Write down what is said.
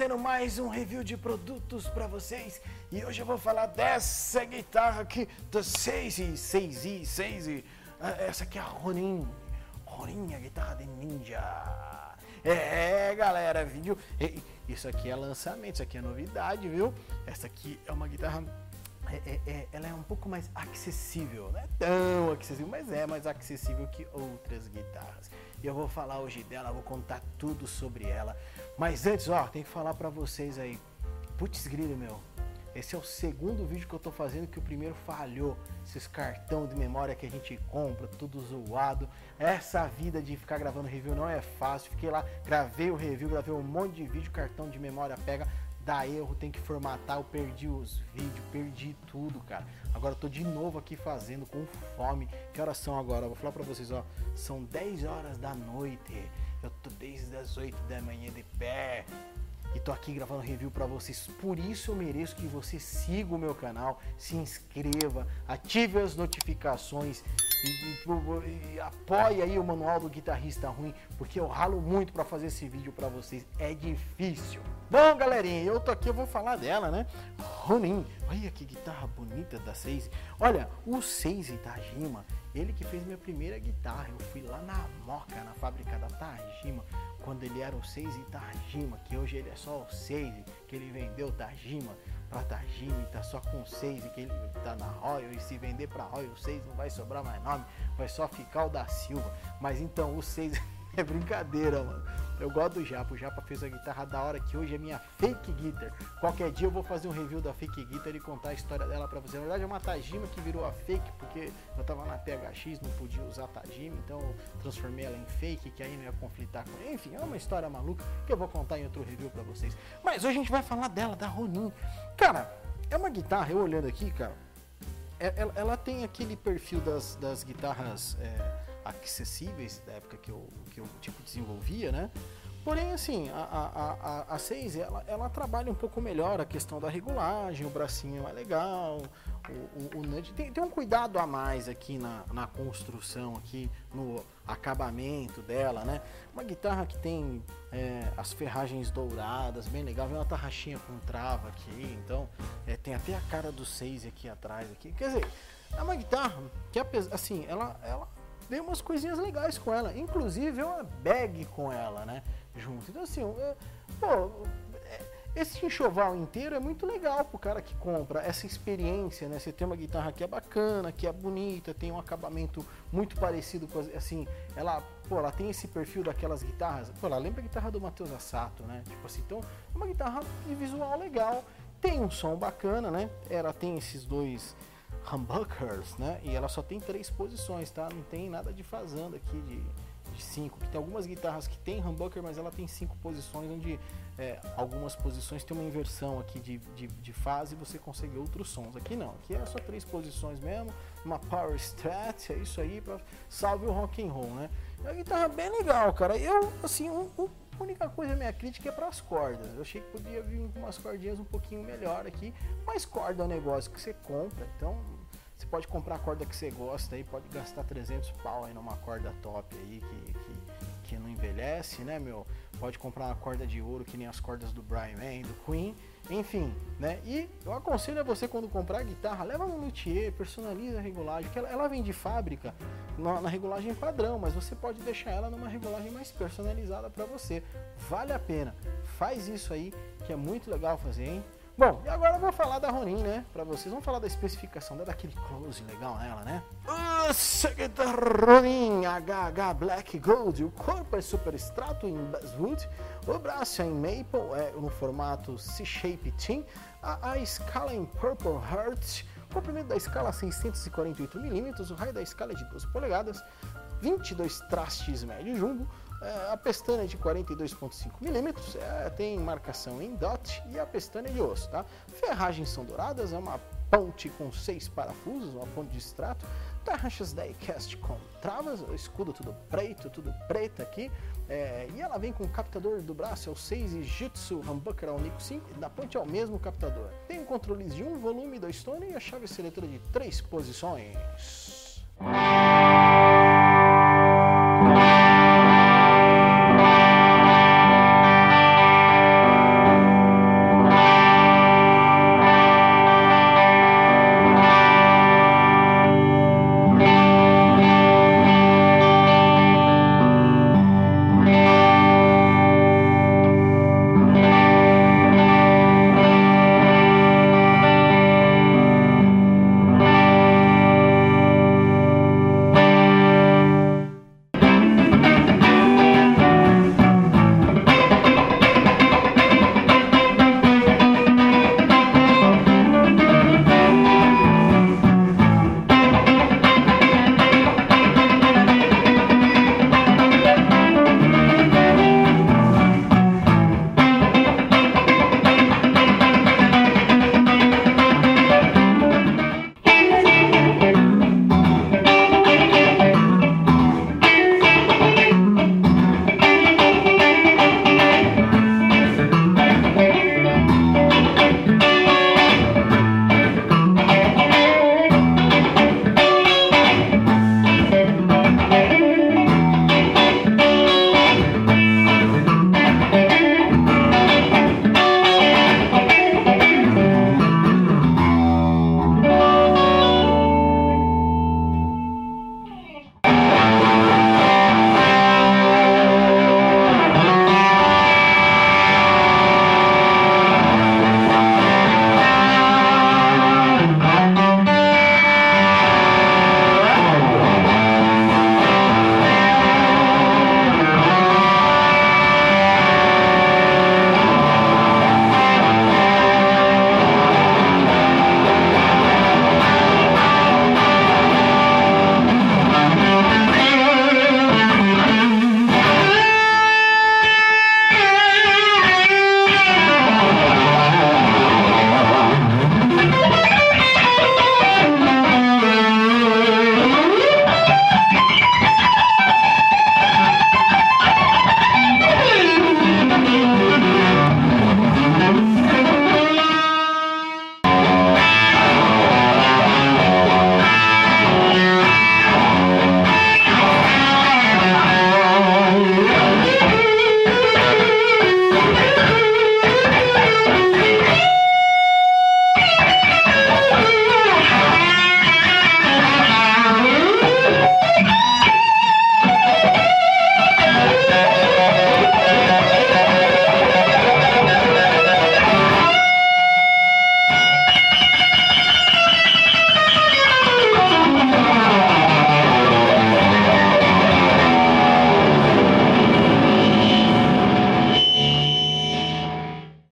Trazendo mais um review de produtos para vocês e hoje eu vou falar dessa guitarra aqui da 6 6i 6 essa aqui é a Ronin Ronin, a guitarra de ninja é galera, vídeo isso aqui é lançamento, isso aqui é novidade, viu? Essa aqui é uma guitarra é, é, é, ela é um pouco mais acessível, não é tão acessível, mas é mais acessível que outras guitarras. E eu vou falar hoje dela, vou contar tudo sobre ela. Mas antes, ó, tem que falar para vocês aí. Putz grilo, meu. Esse é o segundo vídeo que eu tô fazendo que o primeiro falhou. Esses cartão de memória que a gente compra, tudo zoado. Essa vida de ficar gravando review não é fácil. Fiquei lá, gravei o review, gravei um monte de vídeo, cartão de memória pega dá erro, tem que formatar, eu perdi os vídeos, perdi tudo, cara. Agora eu tô de novo aqui fazendo com fome. Que horas são agora? vou falar pra vocês, ó. São 10 horas da noite. Eu tô desde as 8 da manhã de pé. E tô aqui gravando review para vocês. Por isso eu mereço que você siga o meu canal, se inscreva, ative as notificações e, e, e apoie aí o manual do guitarrista ruim, porque eu ralo muito para fazer esse vídeo para vocês. É difícil. Bom, galerinha, eu tô aqui, eu vou falar dela, né? Ronin. Olha que guitarra bonita da Seise. Olha, o Seise Tajima, ele que fez minha primeira guitarra. Eu fui lá na Moca, na fábrica da Tajima, quando ele era o Seise Tajima, que hoje ele é só o Seise, que ele vendeu Tajima para Tajima e tá só com o Seise, que ele tá na Royal, e se vender para Royal, o Seise não vai sobrar mais nome, vai só ficar o da Silva. Mas então, o Seise é brincadeira, mano. Eu gosto do Japa. O Japa fez a guitarra da hora que hoje é minha fake guitar. Qualquer dia eu vou fazer um review da fake guitar e contar a história dela pra você. Na verdade é uma Tajima que virou a fake porque eu tava na PHX, não podia usar Tajima, então eu transformei ela em fake, que aí não ia conflitar com. Enfim, é uma história maluca que eu vou contar em outro review pra vocês. Mas hoje a gente vai falar dela, da Ronin. Cara, é uma guitarra, eu olhando aqui, cara, é, ela, ela tem aquele perfil das, das guitarras. É, acessíveis da época que eu, que eu tipo, desenvolvia, né? Porém, assim, a, a, a, a 6 ela, ela trabalha um pouco melhor a questão da regulagem, o bracinho é legal, o, o, o nudge. Tem, tem um cuidado a mais aqui na, na construção, aqui no acabamento dela, né? Uma guitarra que tem é, as ferragens douradas, bem legal, vem uma tarraxinha com trava aqui, então é, tem até a cara do 6 aqui atrás. aqui. Quer dizer, é uma guitarra que, assim, ela, ela veio umas coisinhas legais com ela. Inclusive, uma bag com ela, né? Junto. Então, assim, pô, esse enxoval inteiro é muito legal pro cara que compra. Essa experiência, né? Você tem uma guitarra que é bacana, que é bonita, tem um acabamento muito parecido com, assim, ela, pô, ela tem esse perfil daquelas guitarras. Pô, ela lembra a guitarra do Matheus Assato, né? Tipo assim, então, é uma guitarra de visual legal. Tem um som bacana, né? Ela tem esses dois humbuckers, né? E ela só tem três posições, tá? Não tem nada de fazenda aqui de, de cinco. Tem algumas guitarras que tem humbucker, mas ela tem cinco posições, onde é, algumas posições tem uma inversão aqui de, de, de, fase e você consegue outros sons. Aqui não, aqui é só três posições mesmo, uma power strat, é isso aí, para salve o rock and roll, né? É uma guitarra bem legal, cara. Eu, assim, um, um a única coisa, minha crítica é para as cordas. Eu achei que podia vir com umas cordinhas um pouquinho melhor aqui, mas corda é um negócio que você compra, então você pode comprar a corda que você gosta aí, pode gastar 300 pau aí numa corda top aí que, que, que não envelhece, né, meu? Pode comprar uma corda de ouro que nem as cordas do Brian May, do Queen, enfim, né? E eu aconselho a você quando comprar guitarra, leva no luthier, personaliza a regulagem, que ela, ela vem de fábrica na, na, regulagem padrão, mas você pode deixar ela numa regulagem mais personalizada para você. Vale a pena. Faz isso aí, que é muito legal fazer, hein? Bom, e agora eu vou falar da Ronin, né? Pra vocês. Vamos falar da especificação dela, daquele close legal nela, né? Nossa, que da Ronin HH Black Gold. O corpo é super extrato em basswood. O braço é em maple, é no formato C-Shape Team. A, a escala é em Purple Heart. O comprimento da escala é 648mm. O raio da escala é de 12 polegadas. 22 trastes médio jumbo. É, a pestana é de 42,5 milímetros, é, tem marcação em dot e a pestana de osso, tá? Ferragens são douradas, é uma ponte com seis parafusos, uma ponte de extrato, tarraxas da iCast com travas, escudo tudo preto, tudo preto aqui, é, e ela vem com o captador do braço, é o 6 Jitsu Humbucker ao Nico 5, da ponte é o mesmo captador. Tem controles de um volume, dois tone e a chave seletora de três posições.